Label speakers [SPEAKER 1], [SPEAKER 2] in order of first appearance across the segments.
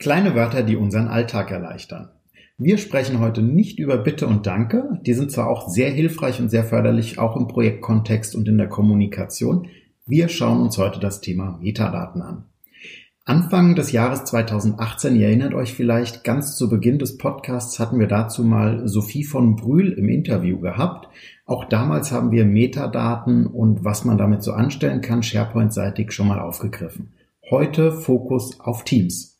[SPEAKER 1] Kleine Wörter, die unseren Alltag erleichtern. Wir sprechen heute nicht über Bitte und Danke. Die sind zwar auch sehr hilfreich und sehr förderlich, auch im Projektkontext und in der Kommunikation. Wir schauen uns heute das Thema Metadaten an. Anfang des Jahres 2018, ihr erinnert euch vielleicht, ganz zu Beginn des Podcasts hatten wir dazu mal Sophie von Brühl im Interview gehabt. Auch damals haben wir Metadaten und was man damit so anstellen kann, SharePoint-seitig schon mal aufgegriffen. Heute Fokus auf Teams.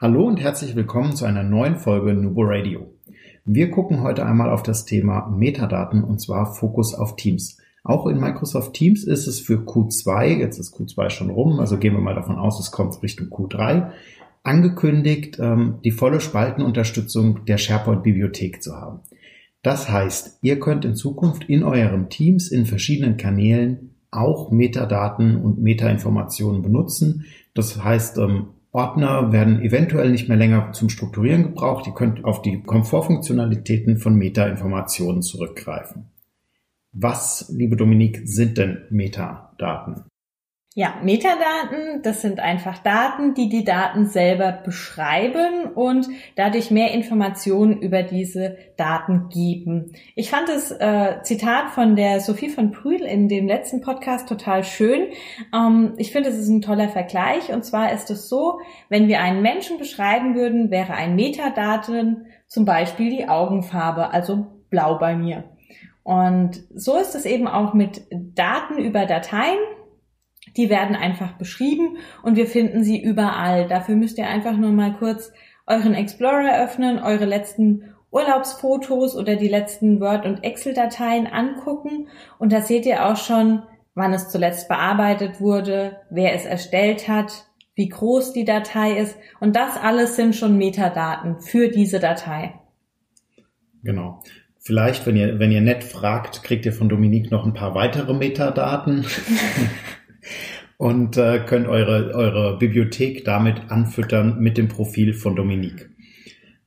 [SPEAKER 1] Hallo und herzlich willkommen zu einer neuen Folge Nubo Radio. Wir gucken heute einmal auf das Thema Metadaten und zwar Fokus auf Teams. Auch in Microsoft Teams ist es für Q2, jetzt ist Q2 schon rum, also gehen wir mal davon aus, es kommt Richtung Q3, angekündigt, ähm, die volle Spaltenunterstützung der SharePoint-Bibliothek zu haben. Das heißt, ihr könnt in Zukunft in eurem Teams in verschiedenen Kanälen auch Metadaten und Metainformationen benutzen. Das heißt, ähm, Ordner werden eventuell nicht mehr länger zum Strukturieren gebraucht. Ihr könnt auf die Komfortfunktionalitäten von Meta-Informationen zurückgreifen. Was, liebe Dominik, sind denn Metadaten?
[SPEAKER 2] Ja, Metadaten, das sind einfach Daten, die die Daten selber beschreiben und dadurch mehr Informationen über diese Daten geben. Ich fand das äh, Zitat von der Sophie von Prühl in dem letzten Podcast total schön. Ähm, ich finde, es ist ein toller Vergleich und zwar ist es so, wenn wir einen Menschen beschreiben würden, wäre ein Metadaten zum Beispiel die Augenfarbe, also blau bei mir. Und so ist es eben auch mit Daten über Dateien. Die werden einfach beschrieben und wir finden sie überall. Dafür müsst ihr einfach nur mal kurz euren Explorer öffnen, eure letzten Urlaubsfotos oder die letzten Word- und Excel-Dateien angucken und da seht ihr auch schon, wann es zuletzt bearbeitet wurde, wer es erstellt hat, wie groß die Datei ist und das alles sind schon Metadaten für diese Datei.
[SPEAKER 1] Genau. Vielleicht, wenn ihr, wenn ihr nett fragt, kriegt ihr von Dominique noch ein paar weitere Metadaten. und äh, könnt eure, eure Bibliothek damit anfüttern mit dem Profil von Dominique.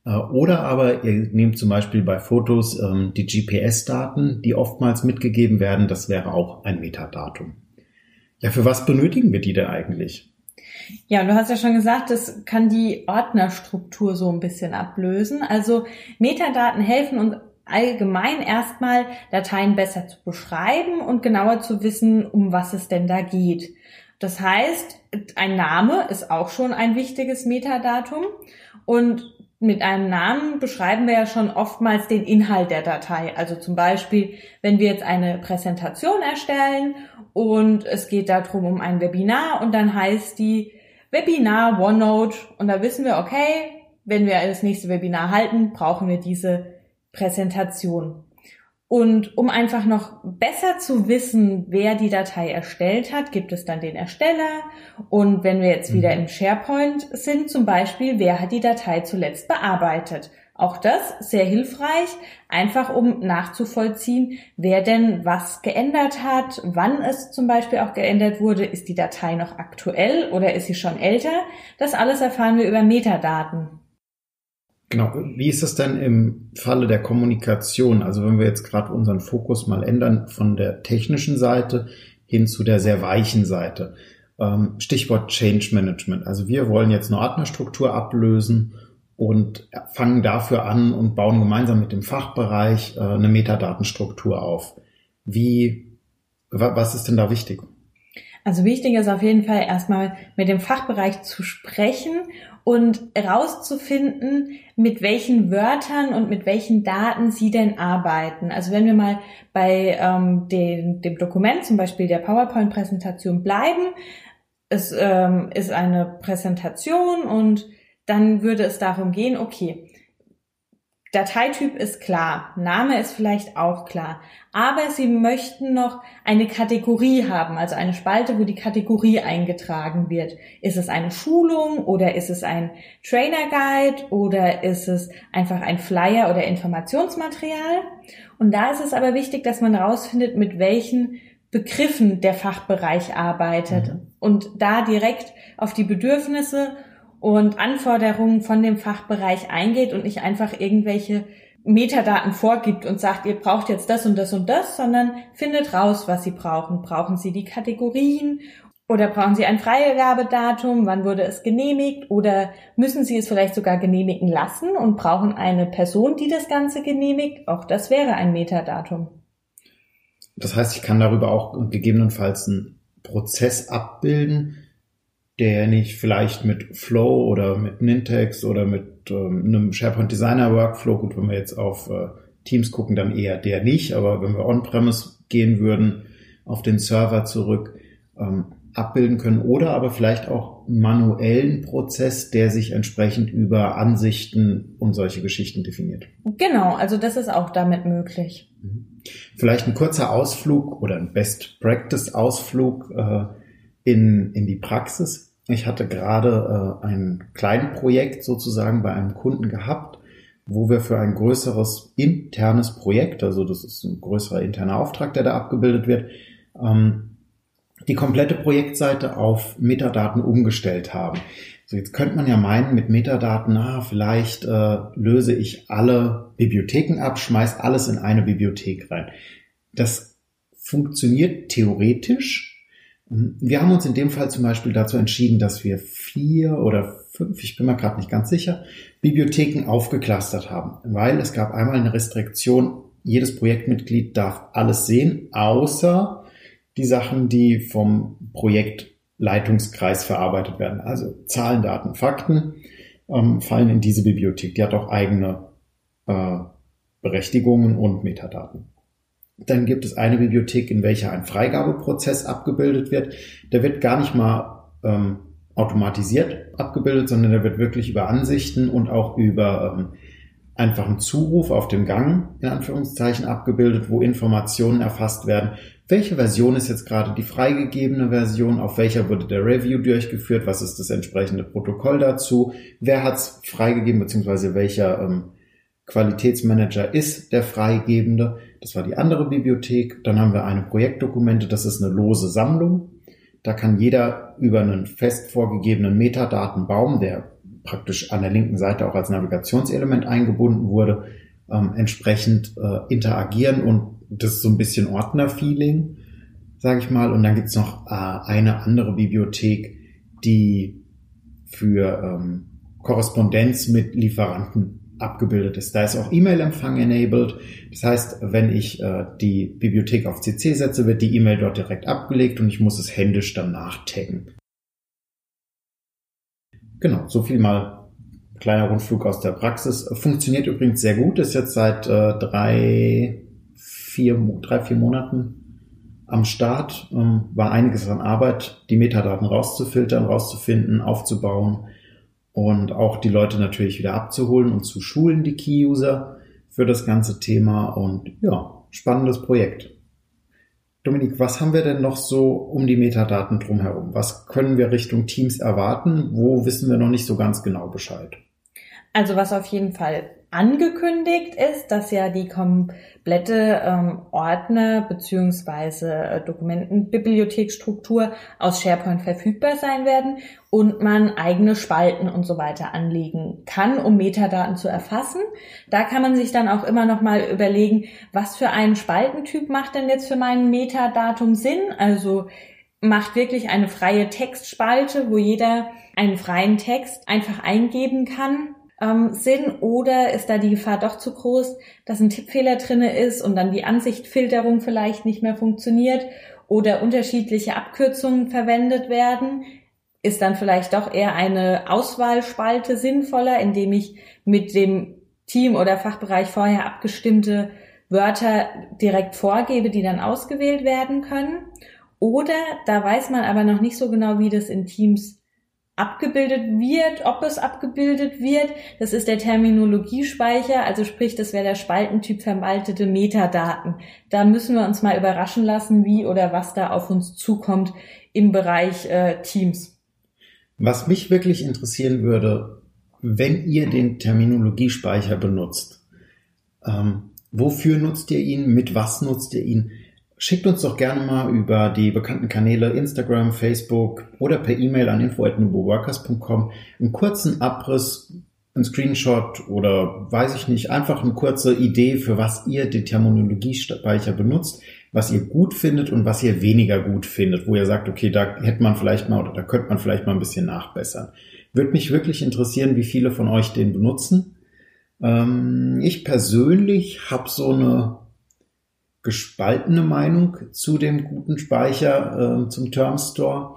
[SPEAKER 1] Äh, oder aber ihr nehmt zum Beispiel bei Fotos ähm, die GPS-Daten, die oftmals mitgegeben werden. Das wäre auch ein Metadatum. Ja, für was benötigen wir die denn eigentlich?
[SPEAKER 2] Ja, du hast ja schon gesagt, das kann die Ordnerstruktur so ein bisschen ablösen. Also Metadaten helfen uns allgemein erstmal Dateien besser zu beschreiben und genauer zu wissen, um was es denn da geht. Das heißt, ein Name ist auch schon ein wichtiges Metadatum und mit einem Namen beschreiben wir ja schon oftmals den Inhalt der Datei. Also zum Beispiel, wenn wir jetzt eine Präsentation erstellen und es geht darum um ein Webinar und dann heißt die Webinar OneNote und da wissen wir, okay, wenn wir das nächste Webinar halten, brauchen wir diese Präsentation. Und um einfach noch besser zu wissen, wer die Datei erstellt hat, gibt es dann den Ersteller. Und wenn wir jetzt wieder mhm. im SharePoint sind, zum Beispiel, wer hat die Datei zuletzt bearbeitet? Auch das sehr hilfreich, einfach um nachzuvollziehen, wer denn was geändert hat, wann es zum Beispiel auch geändert wurde, ist die Datei noch aktuell oder ist sie schon älter. Das alles erfahren wir über Metadaten.
[SPEAKER 1] Genau. Wie ist es denn im Falle der Kommunikation? Also wenn wir jetzt gerade unseren Fokus mal ändern von der technischen Seite hin zu der sehr weichen Seite. Ähm, Stichwort Change Management. Also wir wollen jetzt eine Ordnerstruktur ablösen und fangen dafür an und bauen gemeinsam mit dem Fachbereich äh, eine Metadatenstruktur auf. Wie, was ist denn da wichtig?
[SPEAKER 2] Also wichtig ist auf jeden Fall erstmal mit dem Fachbereich zu sprechen und herauszufinden, mit welchen Wörtern und mit welchen Daten Sie denn arbeiten. Also wenn wir mal bei ähm, dem, dem Dokument, zum Beispiel der PowerPoint-Präsentation bleiben, es ähm, ist eine Präsentation und dann würde es darum gehen, okay, Dateityp ist klar, Name ist vielleicht auch klar, aber Sie möchten noch eine Kategorie haben, also eine Spalte, wo die Kategorie eingetragen wird. Ist es eine Schulung oder ist es ein Trainer Guide oder ist es einfach ein Flyer oder Informationsmaterial? Und da ist es aber wichtig, dass man herausfindet, mit welchen Begriffen der Fachbereich arbeitet mhm. und da direkt auf die Bedürfnisse und Anforderungen von dem Fachbereich eingeht und nicht einfach irgendwelche Metadaten vorgibt und sagt, ihr braucht jetzt das und das und das, sondern findet raus, was sie brauchen. Brauchen sie die Kategorien oder brauchen sie ein Freigabedatum? Wann wurde es genehmigt? Oder müssen sie es vielleicht sogar genehmigen lassen und brauchen eine Person, die das Ganze genehmigt? Auch das wäre ein Metadatum.
[SPEAKER 1] Das heißt, ich kann darüber auch gegebenenfalls einen Prozess abbilden, der nicht vielleicht mit Flow oder mit Nintex oder mit ähm, einem SharePoint Designer Workflow, gut, wenn wir jetzt auf äh, Teams gucken, dann eher der nicht, aber wenn wir on-premise gehen würden, auf den Server zurück, ähm, abbilden können oder aber vielleicht auch manuellen Prozess, der sich entsprechend über Ansichten und solche Geschichten definiert.
[SPEAKER 2] Genau, also das ist auch damit möglich.
[SPEAKER 1] Mhm. Vielleicht ein kurzer Ausflug oder ein Best Practice Ausflug äh, in, in die Praxis. Ich hatte gerade äh, ein kleines Projekt sozusagen bei einem Kunden gehabt, wo wir für ein größeres internes Projekt, also das ist ein größerer interner Auftrag, der da abgebildet wird, ähm, die komplette Projektseite auf Metadaten umgestellt haben. So, jetzt könnte man ja meinen, mit Metadaten, ah, vielleicht äh, löse ich alle Bibliotheken ab, schmeiß alles in eine Bibliothek rein. Das funktioniert theoretisch, wir haben uns in dem Fall zum Beispiel dazu entschieden, dass wir vier oder fünf, ich bin mir gerade nicht ganz sicher, Bibliotheken aufgeklustert haben, weil es gab einmal eine Restriktion, jedes Projektmitglied darf alles sehen, außer die Sachen, die vom Projektleitungskreis verarbeitet werden. Also Zahlen, Daten, Fakten ähm, fallen in diese Bibliothek. Die hat auch eigene äh, Berechtigungen und Metadaten. Dann gibt es eine Bibliothek, in welcher ein Freigabeprozess abgebildet wird. Der wird gar nicht mal ähm, automatisiert abgebildet, sondern der wird wirklich über Ansichten und auch über ähm, einfachen Zuruf auf dem Gang, in Anführungszeichen, abgebildet, wo Informationen erfasst werden. Welche Version ist jetzt gerade die freigegebene Version? Auf welcher wurde der Review durchgeführt? Was ist das entsprechende Protokoll dazu? Wer hat es freigegeben, beziehungsweise welcher ähm, Qualitätsmanager ist der Freigebende? Das war die andere Bibliothek. Dann haben wir eine Projektdokumente, das ist eine lose Sammlung. Da kann jeder über einen fest vorgegebenen Metadatenbaum, der praktisch an der linken Seite auch als Navigationselement eingebunden wurde, ähm, entsprechend äh, interagieren und das ist so ein bisschen Ordner-Feeling, sage ich mal. Und dann gibt's noch äh, eine andere Bibliothek, die für ähm, Korrespondenz mit Lieferanten abgebildet ist. Da ist auch E-Mail-Empfang enabled. Das heißt, wenn ich äh, die Bibliothek auf CC setze, wird die E-Mail dort direkt abgelegt und ich muss es händisch dann nachtaggen. Genau, so viel mal kleiner Rundflug aus der Praxis. Funktioniert übrigens sehr gut, ist jetzt seit äh, drei, vier, drei, vier Monaten am Start. Ähm, war einiges an Arbeit, die Metadaten rauszufiltern, rauszufinden, aufzubauen und auch die Leute natürlich wieder abzuholen und zu schulen, die Key-User für das ganze Thema und ja, spannendes Projekt. Dominik, was haben wir denn noch so um die Metadaten drumherum? Was können wir Richtung Teams erwarten? Wo wissen wir noch nicht so ganz genau Bescheid?
[SPEAKER 2] Also was auf jeden Fall angekündigt ist, dass ja die komplette ähm, Ordner beziehungsweise äh, Dokumentenbibliothekstruktur aus SharePoint verfügbar sein werden und man eigene Spalten und so weiter anlegen kann, um Metadaten zu erfassen. Da kann man sich dann auch immer noch mal überlegen, was für einen Spaltentyp macht denn jetzt für mein Metadatum Sinn? Also macht wirklich eine freie Textspalte, wo jeder einen freien Text einfach eingeben kann ähm, Sinn oder ist da die Gefahr doch zu groß, dass ein Tippfehler drinne ist und dann die Ansichtfilterung vielleicht nicht mehr funktioniert oder unterschiedliche Abkürzungen verwendet werden? Ist dann vielleicht doch eher eine Auswahlspalte sinnvoller, indem ich mit dem Team oder Fachbereich vorher abgestimmte Wörter direkt vorgebe, die dann ausgewählt werden können? Oder da weiß man aber noch nicht so genau, wie das in Teams abgebildet wird, ob es abgebildet wird. Das ist der Terminologiespeicher, also sprich, das wäre der Spaltentyp verwaltete Metadaten. Da müssen wir uns mal überraschen lassen, wie oder was da auf uns zukommt im Bereich äh, Teams.
[SPEAKER 1] Was mich wirklich interessieren würde, wenn ihr den Terminologiespeicher benutzt, ähm, wofür nutzt ihr ihn, mit was nutzt ihr ihn? Schickt uns doch gerne mal über die bekannten Kanäle Instagram, Facebook oder per E-Mail an info.nuboworkers.com einen kurzen Abriss, einen Screenshot oder weiß ich nicht, einfach eine kurze Idee, für was ihr den Terminologiespeicher benutzt, was ihr gut findet und was ihr weniger gut findet, wo ihr sagt, okay, da hätte man vielleicht mal oder da könnte man vielleicht mal ein bisschen nachbessern. Würde mich wirklich interessieren, wie viele von euch den benutzen. Ähm, ich persönlich habe so eine gespaltene Meinung zu dem guten Speicher äh, zum Term Store.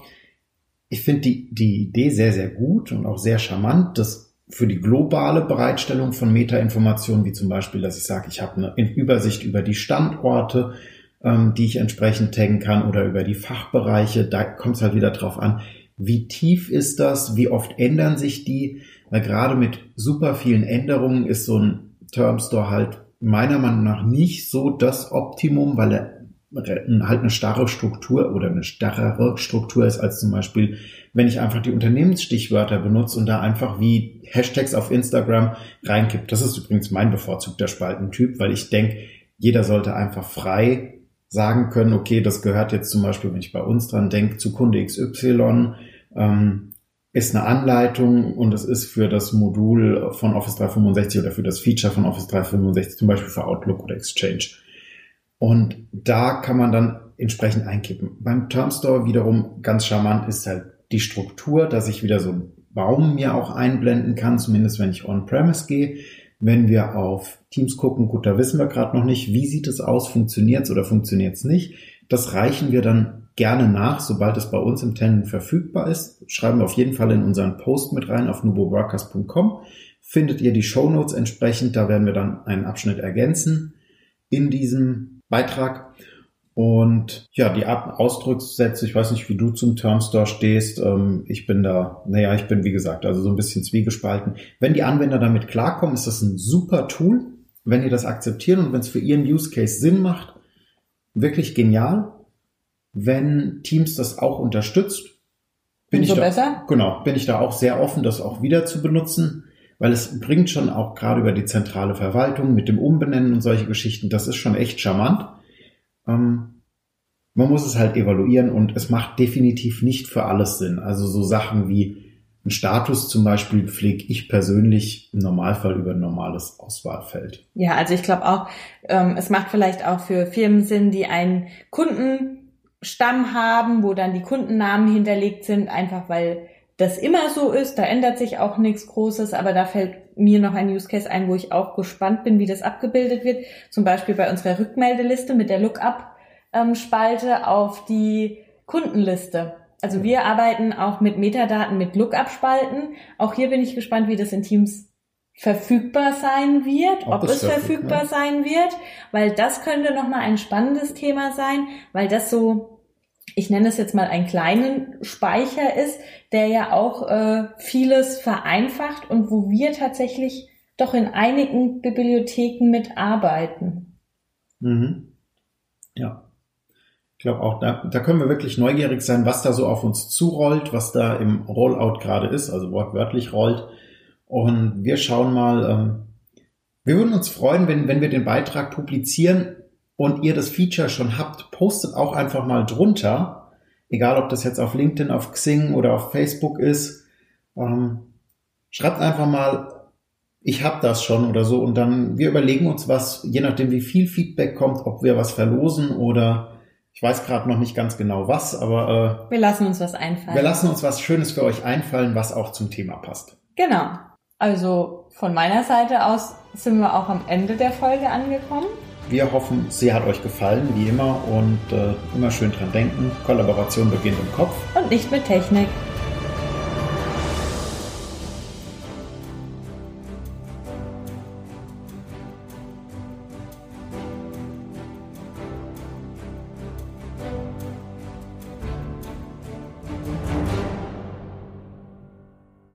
[SPEAKER 1] Ich finde die, die Idee sehr, sehr gut und auch sehr charmant, dass für die globale Bereitstellung von Metainformationen, wie zum Beispiel, dass ich sage, ich habe eine Übersicht über die Standorte, ähm, die ich entsprechend taggen kann oder über die Fachbereiche, da kommt es halt wieder drauf an, wie tief ist das, wie oft ändern sich die, weil gerade mit super vielen Änderungen ist so ein Term Store halt meiner Meinung nach nicht so das Optimum, weil er halt eine starre Struktur oder eine starrere Struktur ist als zum Beispiel, wenn ich einfach die Unternehmensstichwörter benutze und da einfach wie Hashtags auf Instagram reinkippt. Das ist übrigens mein bevorzugter Spaltentyp, weil ich denke, jeder sollte einfach frei sagen können, okay, das gehört jetzt zum Beispiel, wenn ich bei uns dran denke, zu Kunde XY, ähm, ist eine Anleitung und es ist für das Modul von Office 365 oder für das Feature von Office 365, zum Beispiel für Outlook oder Exchange. Und da kann man dann entsprechend einkippen. Beim Termstore wiederum ganz charmant ist halt die Struktur, dass ich wieder so einen Baum mir auch einblenden kann, zumindest wenn ich on-premise gehe. Wenn wir auf Teams gucken, gut, da wissen wir gerade noch nicht, wie sieht es aus, funktioniert es oder funktioniert es nicht. Das reichen wir dann gerne nach, sobald es bei uns im Tenant verfügbar ist. Schreiben wir auf jeden Fall in unseren Post mit rein auf nuboworkers.com. Findet ihr die Show Notes entsprechend, da werden wir dann einen Abschnitt ergänzen in diesem Beitrag. Und ja, die Ausdruckssätze, ich weiß nicht, wie du zum Termstore stehst. Ähm, ich bin da, naja, ich bin wie gesagt, also so ein bisschen zwiegespalten. Wenn die Anwender damit klarkommen, ist das ein super Tool. Wenn ihr das akzeptiert und wenn es für ihren Use Case Sinn macht, wirklich genial wenn Teams das auch unterstützt, bin
[SPEAKER 2] Umso
[SPEAKER 1] ich da,
[SPEAKER 2] besser?
[SPEAKER 1] genau, bin ich da auch sehr offen, das auch wieder zu benutzen, weil es bringt schon auch gerade über die zentrale Verwaltung mit dem Umbenennen und solche Geschichten, das ist schon echt charmant. Ähm, man muss es halt evaluieren und es macht definitiv nicht für alles Sinn. Also so Sachen wie ein Status zum Beispiel pflege ich persönlich im Normalfall über ein normales Auswahlfeld.
[SPEAKER 2] Ja, also ich glaube auch, ähm, es macht vielleicht auch für Firmen Sinn, die einen Kunden Stamm haben, wo dann die Kundennamen hinterlegt sind, einfach weil das immer so ist. Da ändert sich auch nichts Großes, aber da fällt mir noch ein Use Case ein, wo ich auch gespannt bin, wie das abgebildet wird. Zum Beispiel bei unserer Rückmeldeliste mit der Lookup-Spalte auf die Kundenliste. Also wir arbeiten auch mit Metadaten mit Lookup-Spalten. Auch hier bin ich gespannt, wie das in Teams verfügbar sein wird, ob, ob es verfügbar ne? sein wird, weil das könnte nochmal ein spannendes Thema sein, weil das so, ich nenne es jetzt mal einen kleinen Speicher ist, der ja auch äh, vieles vereinfacht und wo wir tatsächlich doch in einigen Bibliotheken mitarbeiten.
[SPEAKER 1] Mhm. Ja. Ich glaube auch, da, da können wir wirklich neugierig sein, was da so auf uns zurollt, was da im Rollout gerade ist, also wortwörtlich rollt und wir schauen mal, ähm, wir würden uns freuen, wenn, wenn wir den Beitrag publizieren und ihr das Feature schon habt, postet auch einfach mal drunter, egal ob das jetzt auf LinkedIn, auf Xing oder auf Facebook ist. Ähm, schreibt einfach mal, ich habe das schon oder so und dann wir überlegen uns was, je nachdem wie viel Feedback kommt, ob wir was verlosen oder ich weiß gerade noch nicht ganz genau was, aber
[SPEAKER 2] äh, wir lassen uns was einfallen.
[SPEAKER 1] Wir lassen uns was Schönes für euch einfallen, was auch zum Thema passt.
[SPEAKER 2] Genau. Also von meiner Seite aus sind wir auch am Ende der Folge angekommen.
[SPEAKER 1] Wir hoffen, sie hat euch gefallen, wie immer, und äh, immer schön dran denken. Kollaboration beginnt im Kopf.
[SPEAKER 2] Und nicht mit Technik.